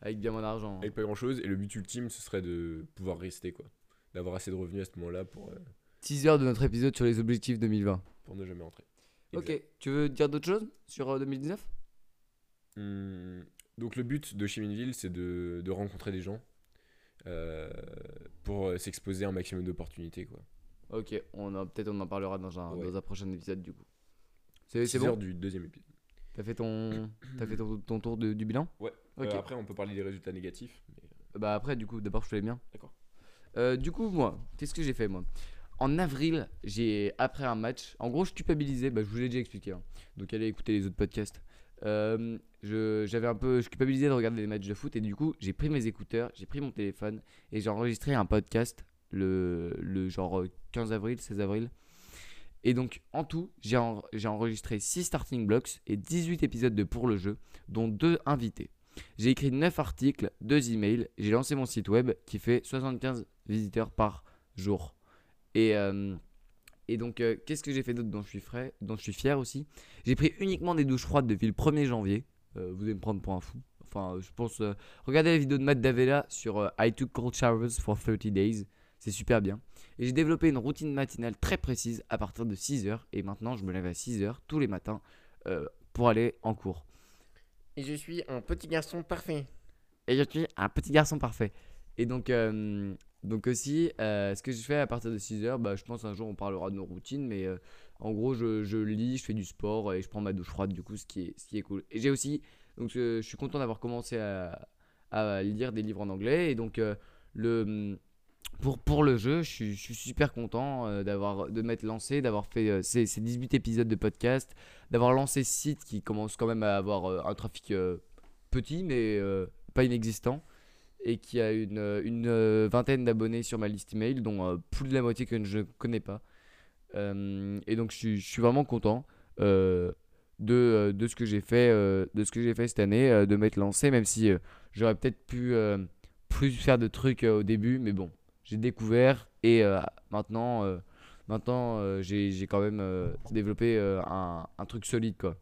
avec bien moins d'argent. Avec pas grand chose. Et le but ultime, ce serait de pouvoir rester, quoi. D'avoir assez de revenus à ce moment-là pour, euh, Teaser de notre épisode sur les objectifs 2020. pour ne jamais rentrer. Ok, tu veux dire d'autres choses sur euh, 2019 Hum, donc le but de Chiminville, c'est de, de rencontrer des gens euh, pour euh, s'exposer à un maximum d'opportunités. quoi. Ok, on peut-être on en parlera dans un, Ouais. dans un prochain épisode du coup. C'est bon? du deuxième épisode. T'as fait ton, t'as fait ton, ton tour de- du bilan? Ouais. Ok. Euh, après, on peut parler des résultats négatifs. mais, euh, Bah après, du coup, d'abord, je fais les miens. D'accord. Euh, du coup, moi, qu'est-ce que j'ai fait, moi? En avril, j'ai, après un match, en gros, je culpabilisais, bah, je vous l'ai déjà expliqué, hein. donc allez écouter les autres podcasts. Euh, j'avais un peu, je culpabilisais de regarder les matchs de foot, et du coup, j'ai pris mes écouteurs, j'ai pris mon téléphone, et j'ai enregistré un podcast le, genre euh, 15 avril, 16 avril. Et donc, en tout, j'ai enregistré 6 starting blocks et 18 épisodes de Pour le jeu, dont 2 invités. J'ai écrit 9 articles, 2 emails, j'ai lancé mon site web qui fait 75 visiteurs par jour. Et, euh, et donc, euh, qu'est-ce que j'ai fait d'autre dont je suis frais, dont je suis fier aussi? J'ai pris uniquement des douches froides depuis le 1er janvier. Euh, vous allez me prendre pour un fou. Enfin, je pense. regardez la vidéo de Matt Davella sur I took cold showers for 30 days. C'est super bien. Et j'ai développé une routine matinale très précise à partir de 6h. Et maintenant, je me lève à 6h tous les matins pour aller en cours. Et je suis un petit garçon parfait. Et je suis un petit garçon parfait. Et donc, euh, donc aussi, euh, ce que je fais à partir de 6h, bah, je pense un jour on parlera de nos routines, mais euh, en gros, je, je lis, je fais du sport et je prends ma douche froide, du coup, ce qui est, ce qui est cool. Et j'ai aussi, donc je, je suis content d'avoir commencé à, à lire des livres en anglais. Et donc, euh, le, pour, pour le jeu, je suis, je suis super content euh, de m'être lancé, d'avoir fait euh, ces, ces 18 épisodes de podcast, d'avoir lancé ce site qui commence quand même à avoir euh, un trafic euh, petit, mais euh, pas inexistant. Et qui a une, euh, une euh, vingtaine d'abonnés sur ma liste email, dont euh, plus de la moitié que je ne connais pas. Et donc je je suis vraiment content de, de ce que j'ai fait, de ce fait cette année, de m'être lancé, même si j'aurais peut-être pu plus faire de trucs au début, mais bon, j'ai découvert et maintenant, maintenant j'ai quand même développé un, un truc solide quoi.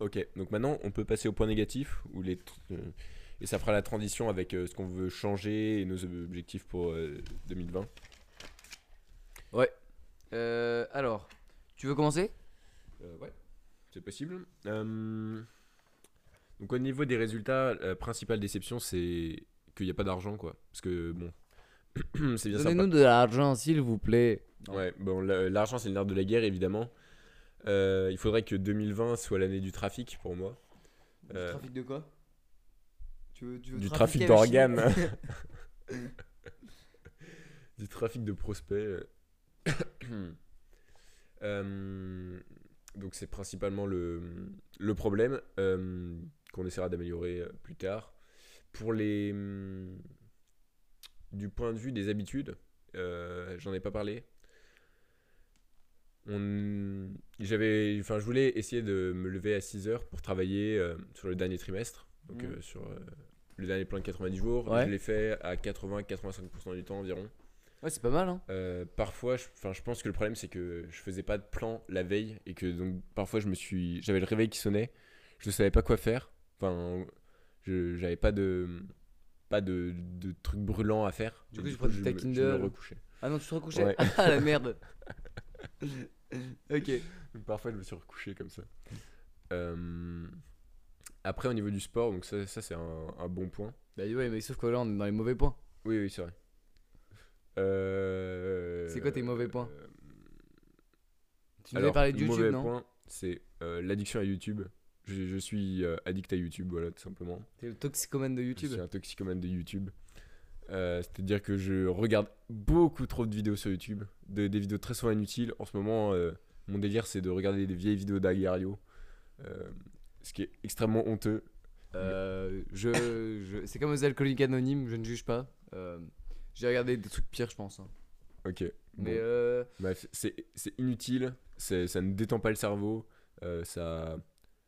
Ok, donc maintenant on peut passer au point négatif où les euh, et ça fera la transition avec euh, ce qu'on veut changer et nos objectifs pour euh, 2020. Euh, alors, tu veux commencer? Ouais, c'est possible. Donc au niveau des résultats, la principale déception c'est qu'il n'y a pas d'argent quoi. Parce que bon, [CLEARS THROAT] c'est bien. Donnez-nous de l'argent s'il vous plaît. Ouais, bon, la- l'argent c'est le nerf de la guerre évidemment. Euh, il faudrait que 2020 soit l'année du trafic pour moi. Euh, trafic de quoi? Tu veux, tu veux du trafic d'organes. [LAUGHS] du trafic de prospects. [COUGHS] Euh, donc c'est principalement le, le problème qu'on essaiera d'améliorer plus tard. Pour les... hum, Du point de vue des habitudes, j'en ai pas parlé. On... J'avais, enfin, je voulais essayer de me lever à 6 heures pour travailler euh, sur le dernier trimestre, donc Mhm. euh, sur euh, le dernier plan de 90 jours. Ouais. Je l'ai fait à 80-85% du temps environ. Ouais, c'est pas mal hein. Parfois, je, enfin, je pense que le problème c'est que je faisais pas de plan la veille et que donc parfois je me suis, j'avais le réveil qui sonnait, je ne savais pas quoi faire. Enfin, je j'avais pas de pas de, de trucs brûlants à faire. Du coup, tu prenais je ta me- je me recouchais. Ah non, tu te recouchais? Ouais. [LAUGHS] Ah la merde. [LAUGHS] [LAUGHS] ok. Parfois, je me suis recouché comme ça. Euh, Après, au niveau du sport, donc ça, ça c'est un, un bon point. Bah ouais, mais sauf que là on est dans les mauvais points. Oui, oui, c'est vrai. Euh, C'est quoi tes mauvais points euh, Tu nous Alors, avais parlé de YouTube, mauvais non point, c'est euh, l'addiction à YouTube. Je, je suis euh, addict à YouTube, voilà, tout simplement. T'es le toxicomane de YouTube. Je suis un toxicomane de YouTube. Euh, C'est-à-dire que je regarde beaucoup trop de vidéos sur YouTube, de- des vidéos très souvent inutiles. En ce moment, euh, mon délire, c'est de regarder des vieilles vidéos d'Agario, euh, ce qui est extrêmement honteux. Euh, je, je- c'est comme aux alcooliques anonymes, je ne juge pas. J'ai regardé des trucs pires, je pense. hein. Ok. Mais bon. Bref, c'est c'est inutile, ça ne détend pas le cerveau, ça,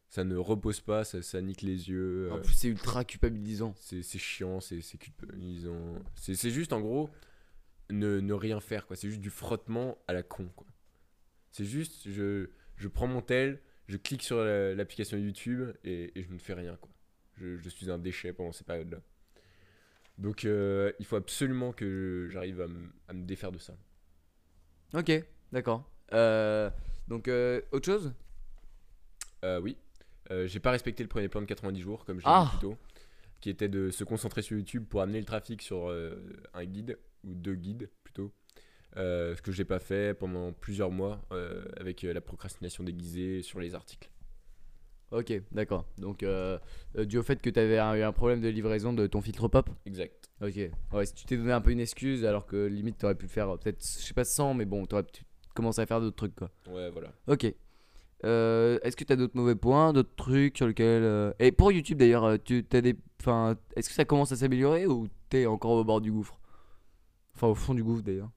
ça ne repose pas, ça, ça nique les yeux. en euh, plus, c'est ultra culpabilisant. c'est c'est chiant, c'est c'est culpabilisant. C'est c'est juste en gros ne, ne rien faire quoi. C'est juste du frottement à la con quoi. C'est juste je, je prends mon tel, je clique sur la- l'application YouTube et, et je ne fais rien quoi. Je, je suis un déchet pendant ces périodes là. Donc euh, il faut absolument que j'arrive à, me- à me défaire de ça. Ok, d'accord. Euh, donc, euh, autre chose? Oui. Euh, j'ai pas respecté le premier plan de 90 jours, comme je l'ai Ah. dit plus tôt, qui était de se concentrer sur YouTube pour amener le trafic sur euh, un guide, ou deux guides plutôt. Euh, ce que j'ai pas fait pendant plusieurs mois euh, avec euh, la procrastination déguisée sur les articles. Ok, d'accord. Donc, dû au fait que tu avais eu un problème de livraison de ton filtre pop? Exact. Ok. Ouais, si tu t'es donné un peu une excuse alors que limite t'aurais pu le faire peut-être, je sais pas 100, mais bon, t'aurais pu commencer à faire d'autres trucs quoi. Ouais, voilà. Ok. Euh, est-ce que t'as d'autres mauvais points, d'autres trucs sur lesquels. euh, Et pour YouTube d'ailleurs, euh, tu as des. Enfin, est-ce que ça commence à s'améliorer ou t'es encore au bord du gouffre? Enfin, au fond du gouffre d'ailleurs.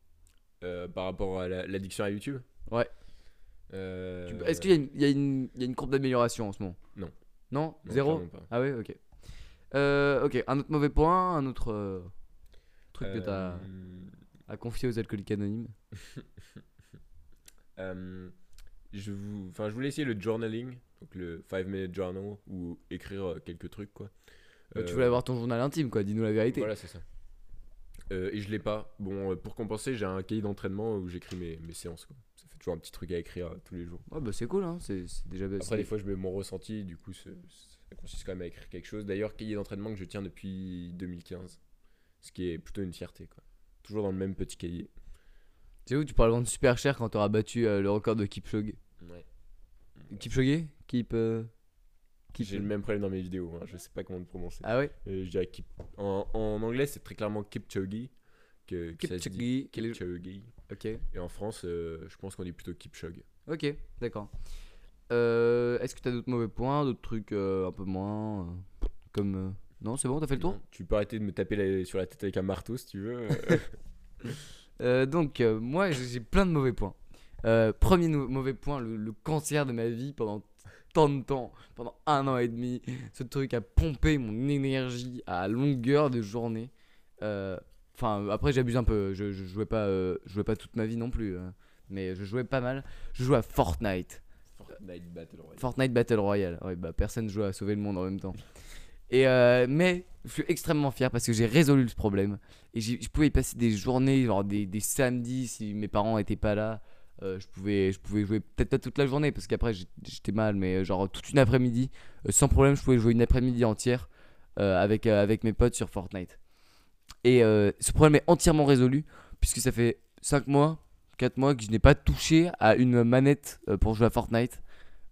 Euh, par rapport à la- l'addiction à YouTube? Ouais. Euh, Tu- Est-ce qu'il y, a une- il y, a une- il y a une courbe d'amélioration en ce moment? Non. Non, non, Zéro? clairement pas. Ah ouais, ok. Euh, ok, un autre mauvais point, un autre euh, truc que t'as Euh, à confier aux alcooliques anonymes? [LAUGHS] Euh, je, vous, enfin, je voulais essayer le journaling, donc le 5 minute journal, ou écrire euh, quelques trucs quoi. Bah, tu Euh, voulais avoir ton journal intime quoi, dis-nous la vérité. Voilà, c'est ça. Euh, et je l'ai pas. Bon, pour compenser, j'ai un cahier d'entraînement où j'écris mes, mes séances. Quoi. Ça fait toujours un petit truc à écrire tous les jours. Ouais, bah c'est cool, hein. c'est déjà Après, des fois, je mets mon ressenti, du coup, ça consiste quand même à écrire quelque chose. D'ailleurs, cahier d'entraînement que je tiens depuis 2015, ce qui est plutôt une fierté. Quoi. Toujours dans le même petit cahier. C'est où tu pourras le vendre super cher quand t'auras battu euh, le record de Kipchoge? Ouais. Kipchoge? Kip. euh, Kip- J'ai le même problème dans mes vidéos, hein, je sais pas comment le prononcer. Ah ouais? Euh, je dirais Kip- en, en anglais, c'est très clairement Kipchoge. Que, que ça se dit Kipchoge. quel est- Kipchoge. Ok. Et en France, euh, je pense qu'on dit plutôt Kipchoge. Ok, d'accord. Euh, Est-ce que t'as d'autres mauvais points, d'autres trucs euh, un peu moins euh, Comme. euh, Non, c'est bon, t'as fait le tour? Non, Tu peux arrêter de me taper la- sur la tête avec un marteau si tu veux. [LAUGHS] Euh, donc, euh, moi, j'ai plein de mauvais points. Euh, premier mauvais point, le, le cancer de ma vie pendant tant de temps, pendant un an et demi. Ce truc a pompé mon énergie à longueur de journée. Enfin, après, j'abuse un peu. Je, je jouais pas, je jouais pas toute ma vie non plus, euh, mais je jouais pas mal. Je jouais à Fortnite. Fortnite Battle Royale. Fortnite Battle Royale. Ouais, bah personne joue à sauver le monde en même temps. Euh, mais je suis extrêmement fier parce que j'ai résolu ce problème. Et je pouvais y passer des journées, genre des, samedis si mes parents étaient pas là. euh, je, pouvais, je pouvais jouer peut-être pas toute la journée parce qu'après j'étais mal, mais euh, genre toute une après-midi, sans problème, je pouvais jouer une après-midi entière avec, avec mes potes sur Fortnite. Et ce problème est entièrement résolu puisque ça fait 5 mois, 4 mois que je n'ai pas touché à une manette pour jouer à Fortnite.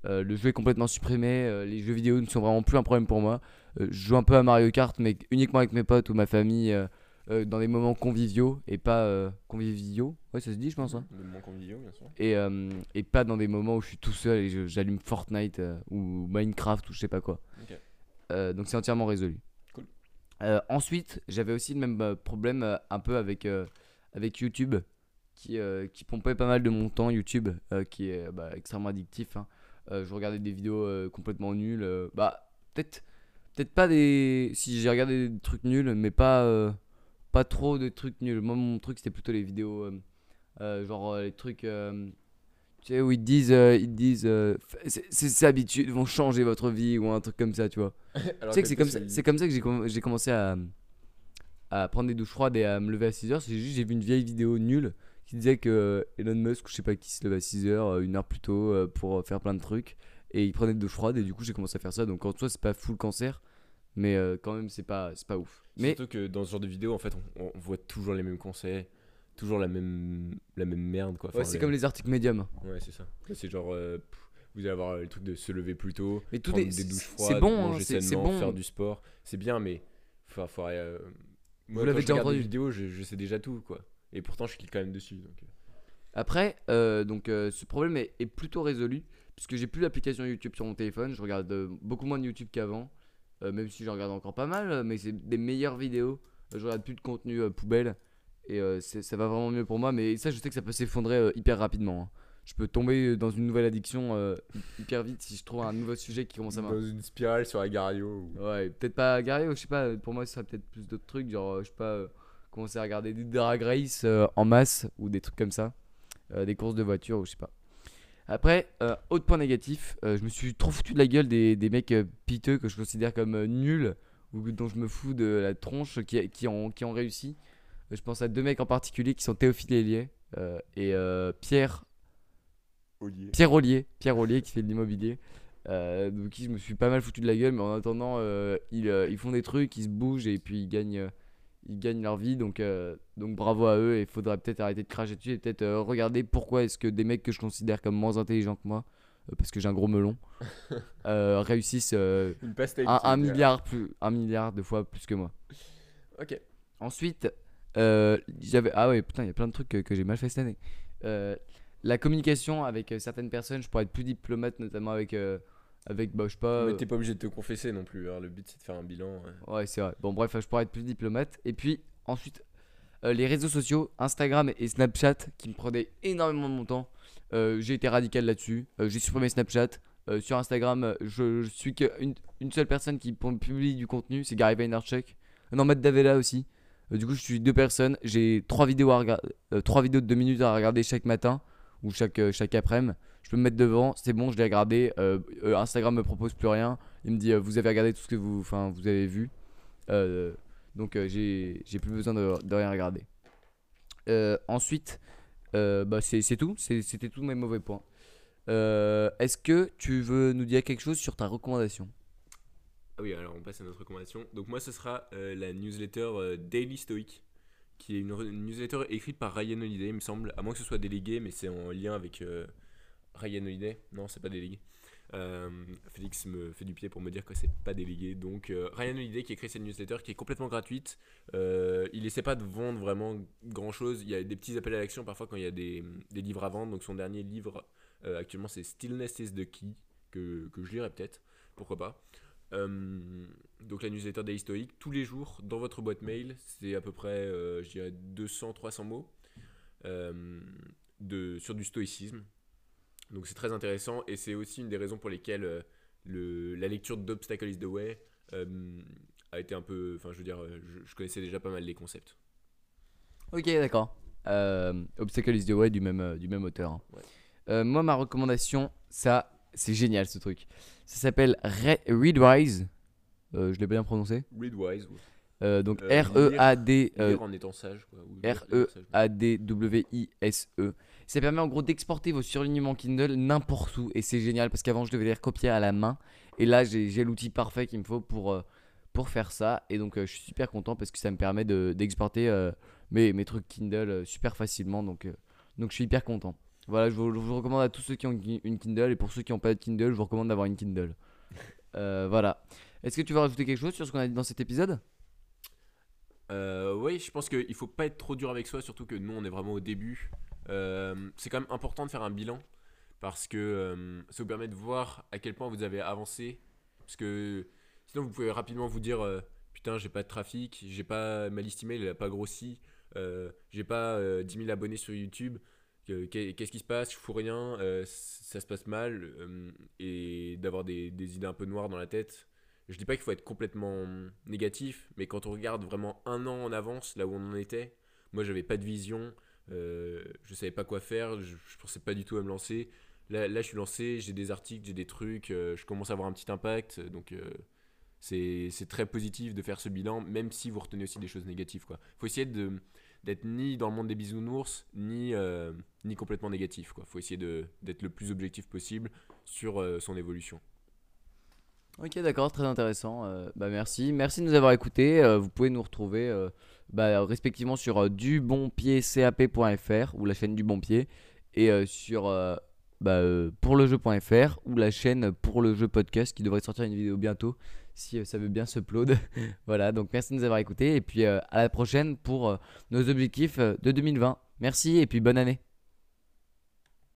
Le jeu est complètement supprimé, les jeux vidéo ne sont vraiment plus un problème pour moi. Euh, je joue un peu à Mario Kart, mais uniquement avec mes potes ou ma famille, euh, euh, dans des moments conviviaux et pas euh, conviviaux. Ouais, ça se dit, je pense. hein. De moments conviviaux, bien sûr. Et, euh, et pas dans des moments où je suis tout seul et j'allume Fortnite ou Minecraft ou je sais pas quoi. Donc c'est entièrement résolu. Cool. Ensuite, j'avais aussi le même problème un peu avec, avec YouTube qui, qui pompait pas mal de mon temps. YouTube qui est bah, extrêmement addictif. hein. Je regardais des vidéos complètement nulles. bah, peut-être peut-être pas des. Si j'ai regardé des trucs nuls, mais pas, euh, pas trop de trucs nuls. Moi, mon truc c'était plutôt les vidéos. euh, euh, genre les trucs. tu sais, où ils disent, ils disent ces habitudes vont changer votre vie ou un truc comme ça, tu vois. [LAUGHS] Tu sais que c'est comme, ça- c'est comme ça que j'ai comm- j'ai commencé à, à prendre des douches froides et à me lever à 6h. C'est juste j'ai vu une vieille vidéo nulle qui disait que Elon Musk, je sais pas qui, se levait à 6h, une heure plus tôt pour faire plein de trucs. Et il prenait des douches froides et du coup j'ai commencé à faire ça. Donc en soi c'est pas full cancer, mais euh, quand même c'est pas, c'est pas ouf. Mais Surtout que dans ce genre de vidéo, en fait, on, on voit toujours les mêmes conseils, toujours la même, la même merde, quoi. ouais, Enfin, c'est comme les articles médiums. Ouais, c'est ça. C'est genre, euh, pff, vous allez avoir le truc de se lever plus tôt, Mais tout prendre est, des c'est- douches c'est froides, bon, hein, manger c'est c'est sainement, bon. faire du sport. C'est bien, mais faut, faut, euh, moi, l'avez quand je déjà entendu. des vidéos, je, je sais déjà tout, quoi. Et pourtant, je clique quand même dessus. Donc, euh. Après, euh, donc euh, ce problème est, est plutôt résolu puisque j'ai plus l'application YouTube sur mon téléphone. Je regarde euh, beaucoup moins de YouTube qu'avant, euh, même si je regarde encore pas mal, euh, mais c'est des meilleures vidéos. Euh, je regarde plus de contenu euh, poubelle et euh, ça va vraiment mieux pour moi. Mais ça, je sais que ça peut s'effondrer hyper rapidement. hein. Je peux tomber dans une nouvelle addiction euh, hyper vite si je trouve un nouveau sujet qui commence à m'in- Dans une spirale sur Agario. Ou... Ouais, peut-être pas Gario, je sais pas, pour moi ce serait peut-être plus d'autres trucs, genre, euh, je sais pas, euh, commencer à regarder des Drag Race euh, en masse ou des trucs comme ça, euh, des courses de voiture ou je sais pas. Après, euh, autre point négatif, euh, je me suis trop foutu de la gueule des, des mecs euh, piteux que je considère comme nuls ou dont je me fous de la tronche qui, qui, ont, qui ont réussi. Je pense à deux mecs en particulier qui sont Théophile Hélier et Pierre Pierre Ollier, Pierre Ollier qui fait de l'immobilier. De qui je me suis pas mal foutu de la gueule, mais en attendant, ils, ils font des trucs, ils se bougent et puis ils gagnent, ils gagnent leur vie. Donc, euh, donc bravo à eux. Et il faudrait peut-être arrêter de cracher dessus et peut-être euh, regarder pourquoi est-ce que des mecs que je considère comme moins intelligents que moi, euh, parce que j'ai un gros melon, [LAUGHS] réussissent Une un, milliard plus, un milliard de fois plus que moi. Ok. Ensuite, j'avais ah ouais putain il y a plein de trucs que, que j'ai mal fait cette année. La communication avec certaines personnes, je pourrais être plus diplomate notamment avec avec bah je sais pas. Mais euh, t'es pas obligé de te confesser non plus. hein. Le but, c'est de faire un bilan. ouais. ouais c'est vrai. Bon bref, je pourrais être plus diplomate. Et puis ensuite euh, les réseaux sociaux, Instagram et Snapchat qui me prenaient énormément de mon temps. Euh, j'ai été radical là-dessus. Euh, j'ai supprimé Snapchat. Sur Instagram, je, je suis qu'une une seule personne qui pu- publie du contenu, c'est Gary Vaynerchuk. Non, Matt Davella aussi. Du coup, je suis deux personnes. J'ai trois vidéos, à trois vidéos de deux minutes à regarder chaque matin ou chaque, chaque après-midi. Je peux me mettre devant, c'est bon, je l'ai regardé. Euh, euh, Instagram me propose plus rien. Il me dit, euh, vous avez regardé tout ce que vous, vous avez vu. Euh, donc, j'ai plus besoin de, rien regarder. Ensuite, bah, c'est tout. C'était tous mes mauvais points. Est-ce que tu veux nous dire quelque chose sur ta recommandation? Ah oui, alors on passe à notre recommandation. Donc moi, ce sera la newsletter Daily Stoic, qui est une, newsletter écrite par Ryan Holiday, il me semble, à moins que ce soit délégué, mais c'est en lien avec Ryan Holiday. Non, c'est pas délégué. Euh, Félix me fait du pied pour me dire que c'est pas délégué. Donc euh, Ryan Holiday qui créé cette newsletter qui est complètement gratuite. Euh, il essaie pas de vendre vraiment grand chose. Il y a des petits appels à l'action parfois quand il y a des, des livres à vendre. Donc son dernier livre actuellement c'est Stillness is the Key que, que je lirai peut-être. Pourquoi pas. Donc la newsletter Stoic, tous les jours dans votre boîte mail. C'est à peu près, je dirais, 200-300 mots de, sur du stoïcisme. Donc c'est très intéressant et c'est aussi une des raisons pour lesquelles euh, le, la lecture d'Obstacle is the Way euh, a été un peu. Enfin, je veux dire, euh, je, je connaissais déjà pas mal les concepts. Ok, d'accord. Obstacle is the Way du même, du même auteur. hein. Ouais. Moi, ma recommandation, ça, c'est génial ce truc. Ça s'appelle Re- Readwise. Euh, je l'ai bien prononcé. Readwise, ou Euh, donc Euh, R-E-A-D. lire en étant sage. Quoi, Ça permet en gros d'exporter vos surlignements Kindle n'importe où et c'est génial parce qu'avant je devais les recopier à la main et là j'ai l'outil parfait qu'il me faut pour, euh, pour faire ça et donc euh, je suis super content parce que ça me permet de- d'exporter euh, mes, mes trucs Kindle super facilement donc, donc je suis hyper content. Voilà, je vous, recommande à tous ceux qui ont une Kindle et pour ceux qui n'ont pas de Kindle, je vous recommande d'avoir une Kindle. Voilà. Est-ce que tu veux rajouter quelque chose sur ce qu'on a dit dans cet épisode? Oui, je pense qu'il faut pas être trop dur avec soi, surtout que nous on est vraiment au début. Euh, c'est quand même important de faire un bilan parce que euh, ça vous permet de voir à quel point vous avez avancé. Parce que sinon vous pouvez rapidement vous dire euh, putain j'ai pas de trafic, j'ai pas ma liste email elle a pas grossi, j'ai pas euh, 10 000 abonnés sur YouTube. que- qu'est- Qu'est-ce qui se passe? Je fous rien, ça se passe mal et d'avoir des, des idées un peu noires dans la tête. Je dis pas qu'il faut être complètement négatif, mais quand on regarde vraiment un an en avance, là où on en était, moi j'avais pas de vision, euh, je savais pas quoi faire, je, je pensais pas du tout à me lancer. Là, là je suis lancé, j'ai des articles, j'ai des trucs, euh, je commence à avoir un petit impact, donc euh, c'est très positif de faire ce bilan, même si vous retenez aussi des choses négatives. Quoi. faut essayer d'être ni dans le monde des bisounours, ni, ni complètement négatif. Quoi. faut essayer d'être le plus objectif possible sur son évolution. Ok, d'accord, très intéressant. Bah merci, merci de nous avoir écoutés. Vous pouvez nous retrouver bah, respectivement sur euh, dubonpiedcap.fr ou la chaîne du bon pied et euh, sur euh, bah, pourlejeu.fr ou la chaîne pour le jeu podcast qui devrait sortir une vidéo bientôt si ça veut bien se upload. [LAUGHS] voilà, donc merci de nous avoir écoutés et puis à la prochaine pour nos objectifs de 2020. Merci et puis bonne année.